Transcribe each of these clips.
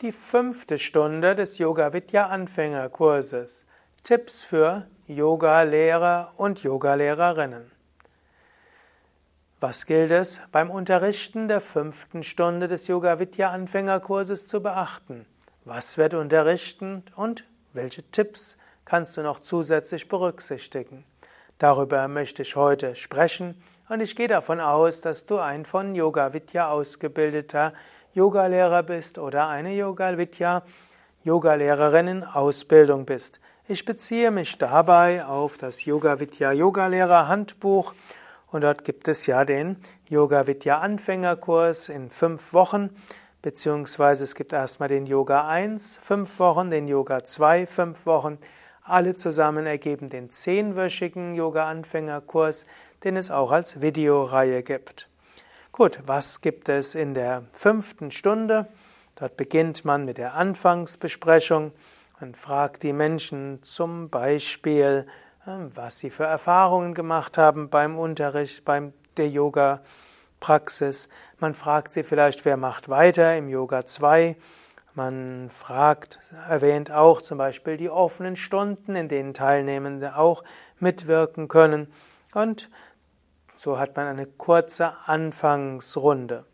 die fünfte Stunde des Yoga Vidya Anfängerkurses. Tipps für Yoga-Lehrer und Yogalehrerinnen. Was gilt es beim Unterrichten der fünften Stunde des Yoga Vidya Anfängerkurses zu beachten? Was wird unterrichten und welche Tipps kannst du noch zusätzlich berücksichtigen? Darüber möchte ich heute sprechen und ich gehe davon aus, dass du ein von Yoga Vidya ausgebildeter Yogalehrer bist oder eine Yoga Vidya Yogalehrerin in Ausbildung bist. Ich beziehe mich dabei auf das Yoga Vidya Yogalehrer Handbuch und dort gibt es ja den Yoga Vidya Anfängerkurs in fünf Wochen, beziehungsweise es gibt erstmal den Yoga 1 fünf Wochen, den Yoga 2 fünf Wochen. Alle zusammen ergeben den zehnwöchigen Yoga Anfängerkurs, den es auch als Videoreihe gibt. Gut, was gibt es in der fünften Stunde? Dort beginnt man mit der Anfangsbesprechung und fragt die Menschen zum Beispiel, äh, was sie für Erfahrungen gemacht haben beim Unterricht, beim der Yoga-Praxis. Man fragt sie vielleicht, wer macht weiter im Yoga 2. Man fragt, erwähnt auch zum Beispiel die offenen Stunden, in denen Teilnehmende auch mitwirken können. Und so hat man eine kurze Anfangsrunde.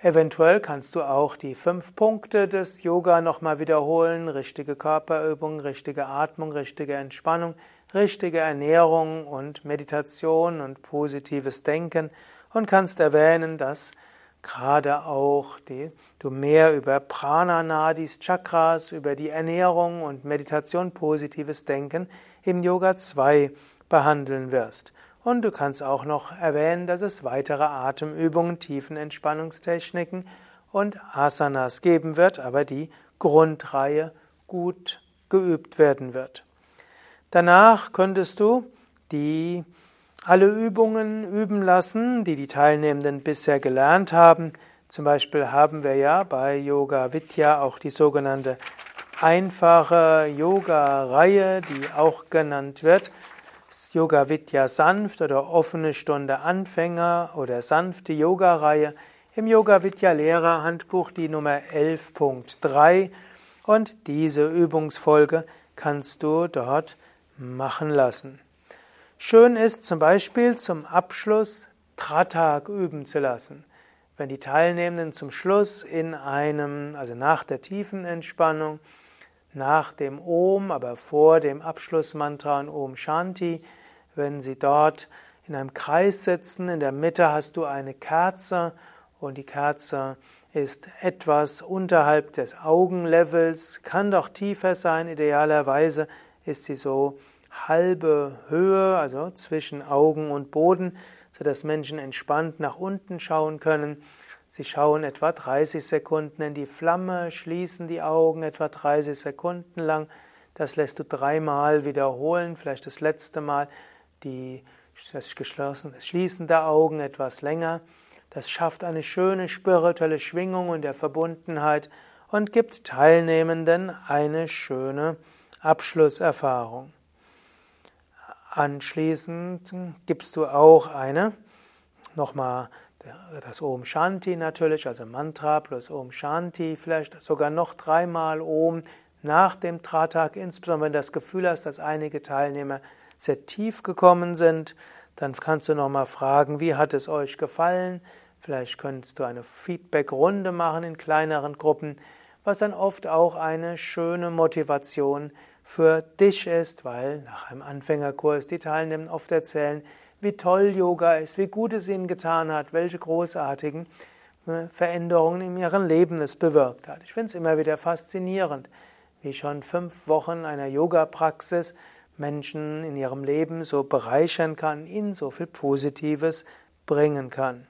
Eventuell kannst du auch die fünf Punkte des Yoga nochmal wiederholen. Richtige Körperübung, richtige Atmung, richtige Entspannung, richtige Ernährung und Meditation und positives Denken und kannst erwähnen, dass gerade auch die, du mehr über Prana Nadis, Chakras, über die Ernährung und Meditation, positives Denken im Yoga 2 behandeln wirst. Und du kannst auch noch erwähnen, dass es weitere Atemübungen, Tiefenentspannungstechniken und Asanas geben wird, aber die Grundreihe gut geübt werden wird. Danach könntest du die alle Übungen üben lassen, die die Teilnehmenden bisher gelernt haben. Zum Beispiel haben wir ja bei Yoga Vidya auch die sogenannte einfache Yoga-Reihe, die auch genannt wird Yoga Vidya sanft oder offene Stunde Anfänger oder sanfte Yoga-Reihe im Yoga Vidya Lehrerhandbuch die Nummer 11.3 und diese Übungsfolge kannst du dort machen lassen. Schön ist zum Beispiel zum Abschluss Tratak üben zu lassen. Wenn die Teilnehmenden zum Schluss in einem, also nach der tiefen Entspannung, nach dem Om, aber vor dem Abschlussmantra und Om Shanti, wenn Sie dort in einem Kreis sitzen, in der Mitte hast du eine Kerze und die Kerze ist etwas unterhalb des Augenlevels, kann doch tiefer sein, idealerweise ist sie so halbe Höhe, also zwischen Augen und Boden, sodass Menschen entspannt nach unten schauen können. Sie schauen etwa 30 Sekunden in die Flamme, schließen die Augen etwa 30 Sekunden lang. Das lässt du dreimal wiederholen, vielleicht das letzte Mal die, das, geschlossen, das Schließen der Augen etwas länger. Das schafft eine schöne spirituelle Schwingung und der Verbundenheit und gibt Teilnehmenden eine schöne Abschlusserfahrung. Anschließend gibst du auch eine, nochmal das Om Shanti natürlich, also Mantra plus Om Shanti, vielleicht sogar noch dreimal Om nach dem Tratak, insbesondere wenn du das Gefühl hast, dass einige Teilnehmer sehr tief gekommen sind, dann kannst du nochmal fragen, wie hat es euch gefallen? Vielleicht könntest du eine Feedback-Runde machen in kleineren Gruppen, was dann oft auch eine schöne Motivation für dich ist, weil nach einem Anfängerkurs die Teilnehmer oft erzählen, wie toll Yoga ist, wie gut es ihnen getan hat, welche großartigen äh, Veränderungen in ihrem Leben es bewirkt hat. Ich finde es immer wieder faszinierend, wie schon fünf Wochen einer Yoga-Praxis Menschen in ihrem Leben so bereichern kann, ihnen so viel Positives bringen kann.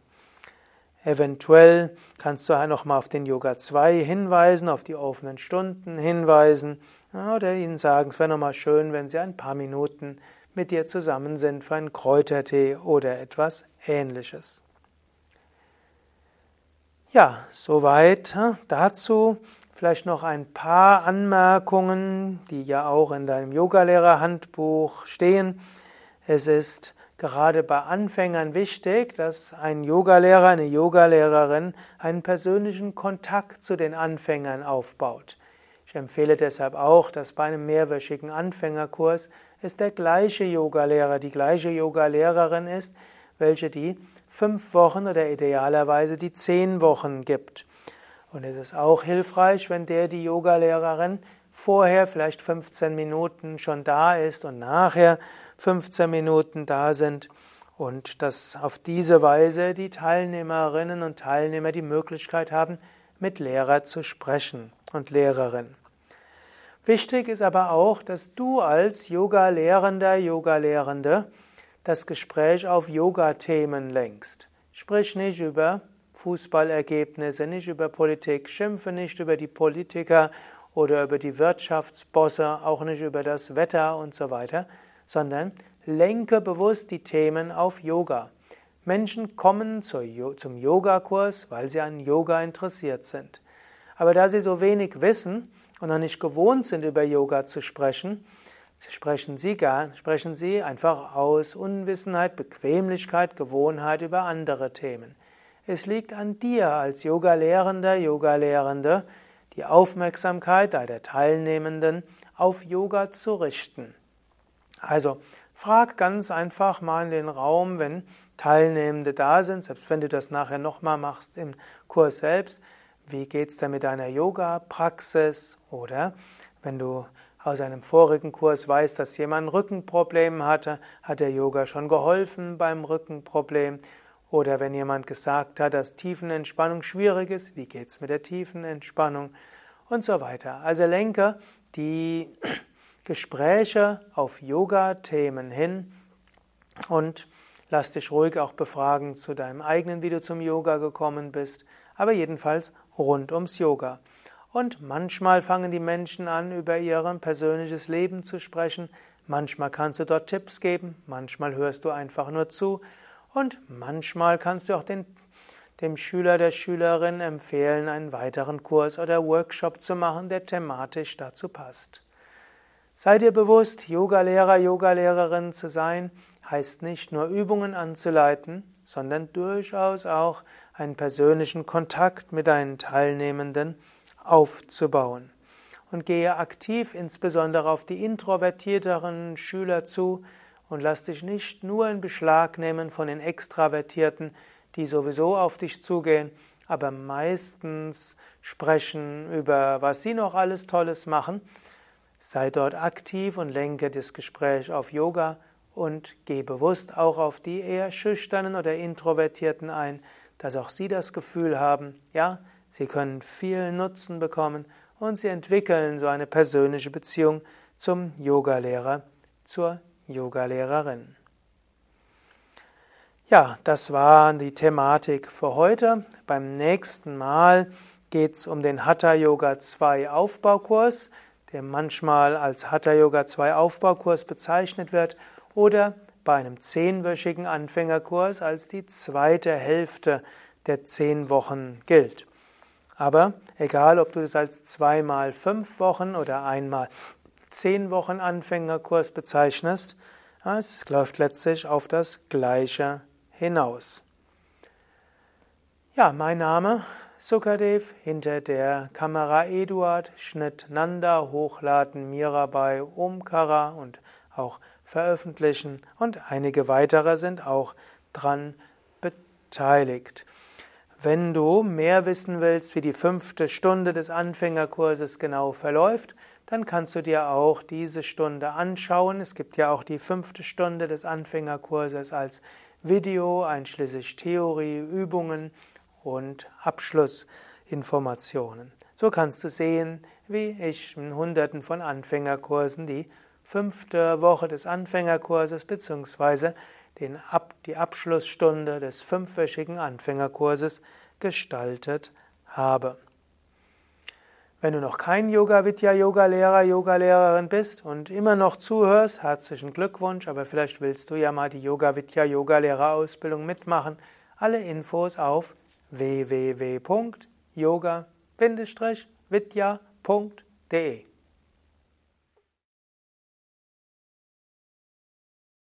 Eventuell kannst du noch mal auf den Yoga 2 hinweisen, auf die offenen Stunden hinweisen oder ihnen sagen, es wäre noch mal schön, wenn sie ein paar Minuten mit dir zusammen sind für einen Kräutertee oder etwas ähnliches. Ja, soweit dazu. Vielleicht noch ein paar Anmerkungen, die ja auch in deinem Yogalehrerhandbuch stehen. Es ist gerade bei Anfängern wichtig, dass ein Yogalehrer, eine Yogalehrerin einen persönlichen Kontakt zu den Anfängern aufbaut. Ich empfehle deshalb auch, dass bei einem mehrwöchigen Anfängerkurs es der gleiche Yogalehrer, die gleiche Yogalehrerin ist, welche die fünf Wochen oder idealerweise die zehn Wochen gibt. Und es ist auch hilfreich, wenn der, die Yogalehrerin, vorher vielleicht 15 Minuten schon da ist und nachher 15 Minuten da sind und dass auf diese Weise die Teilnehmerinnen und Teilnehmer die Möglichkeit haben, mit Lehrer zu sprechen und Lehrerin. Wichtig ist aber auch, dass du als Yoga-Lehrender, Yoga-Lehrende das Gespräch auf Yoga-Themen lenkst. Sprich nicht über Fußballergebnisse, nicht über Politik, schimpfe nicht über die Politiker oder über die Wirtschaftsbosse, auch nicht über das Wetter und so weiter, sondern lenke bewusst die Themen auf Yoga. Menschen kommen zum Yogakurs, weil sie an Yoga interessiert sind. Aber da sie so wenig wissen und noch nicht gewohnt sind, über Yoga zu sprechen, sprechen sie, gar, sprechen sie einfach aus Unwissenheit, Bequemlichkeit, Gewohnheit über andere Themen. Es liegt an dir als Yoga-Lehrender, Yoga-Lehrende, die Aufmerksamkeit der Teilnehmenden auf Yoga zu richten. Also frag ganz einfach mal in den Raum, wenn Teilnehmende da sind, selbst wenn du das nachher nochmal machst im Kurs selbst, wie geht's da mit deiner Yoga-Praxis? Oder wenn du aus einem vorigen Kurs weißt, dass jemand ein Rückenproblem hatte, hat der Yoga schon geholfen beim Rückenproblem? Oder wenn jemand gesagt hat, dass Tiefenentspannung schwierig ist, wie geht's mit der Tiefenentspannung und so weiter. Also lenke die Gespräche auf Yoga-Themen hin und lass dich ruhig auch befragen zu deinem eigenen, wie du zum Yoga gekommen bist, aber jedenfalls rund ums Yoga. Und manchmal fangen die Menschen an, über ihr persönliches Leben zu sprechen. Manchmal kannst du dort Tipps geben, manchmal hörst du einfach nur zu und manchmal kannst du auch den, dem Schüler, der Schülerin empfehlen, einen weiteren Kurs oder Workshop zu machen, der thematisch dazu passt. Sei dir bewusst, Yogalehrer, Yogalehrerin zu sein, heißt nicht nur Übungen anzuleiten, sondern durchaus auch einen persönlichen Kontakt mit deinen Teilnehmenden aufzubauen. Und gehe aktiv insbesondere auf die introvertierteren Schüler zu, und lass dich nicht nur in Beschlag nehmen von den Extravertierten, die sowieso auf dich zugehen, aber meistens sprechen über, was sie noch alles Tolles machen. Sei dort aktiv und lenke das Gespräch auf Yoga und geh bewusst auch auf die eher schüchternen oder introvertierten ein, dass auch sie das Gefühl haben, ja, sie können viel Nutzen bekommen und sie entwickeln so eine persönliche Beziehung zum Yogalehrer, zur Yogalehrerin. Ja, das war die Thematik für heute. Beim nächsten Mal geht es um den Hatha Yoga 2 Aufbaukurs, der manchmal als Hatha Yoga 2 Aufbaukurs bezeichnet wird oder bei einem zehnwöchigen Anfängerkurs als die zweite Hälfte der zehn Wochen gilt. Aber egal, ob du das als zweimal fünf Wochen oder einmal zehn Wochen Anfängerkurs bezeichnest, es läuft letztlich auf das Gleiche hinaus. Ja, mein Name Sukadev, hinter der Kamera Eduard, Schnitt Nanda, Hochladen Mirabai, Omkara und auch veröffentlichen und einige weitere sind auch dran beteiligt. Wenn du mehr wissen willst, wie die fünfte Stunde des Anfängerkurses genau verläuft, dann kannst du dir auch diese Stunde anschauen. Es gibt ja auch die fünfte Stunde des Anfängerkurses als Video, einschließlich Theorie, Übungen und Abschlussinformationen. So kannst du sehen, wie ich in Hunderten von Anfängerkursen die fünfte Woche des Anfängerkurses bzw. die Abschlussstunde des fünfwöchigen Anfängerkurses gestaltet habe. Wenn du noch kein Yoga Vidya Yoga Lehrer, Yoga Lehrerin bist und immer noch zuhörst, herzlichen Glückwunsch, aber vielleicht willst du ja mal die Yoga Vidya Yoga Lehrer Ausbildung mitmachen. Alle Infos auf www.yoga-vidya.de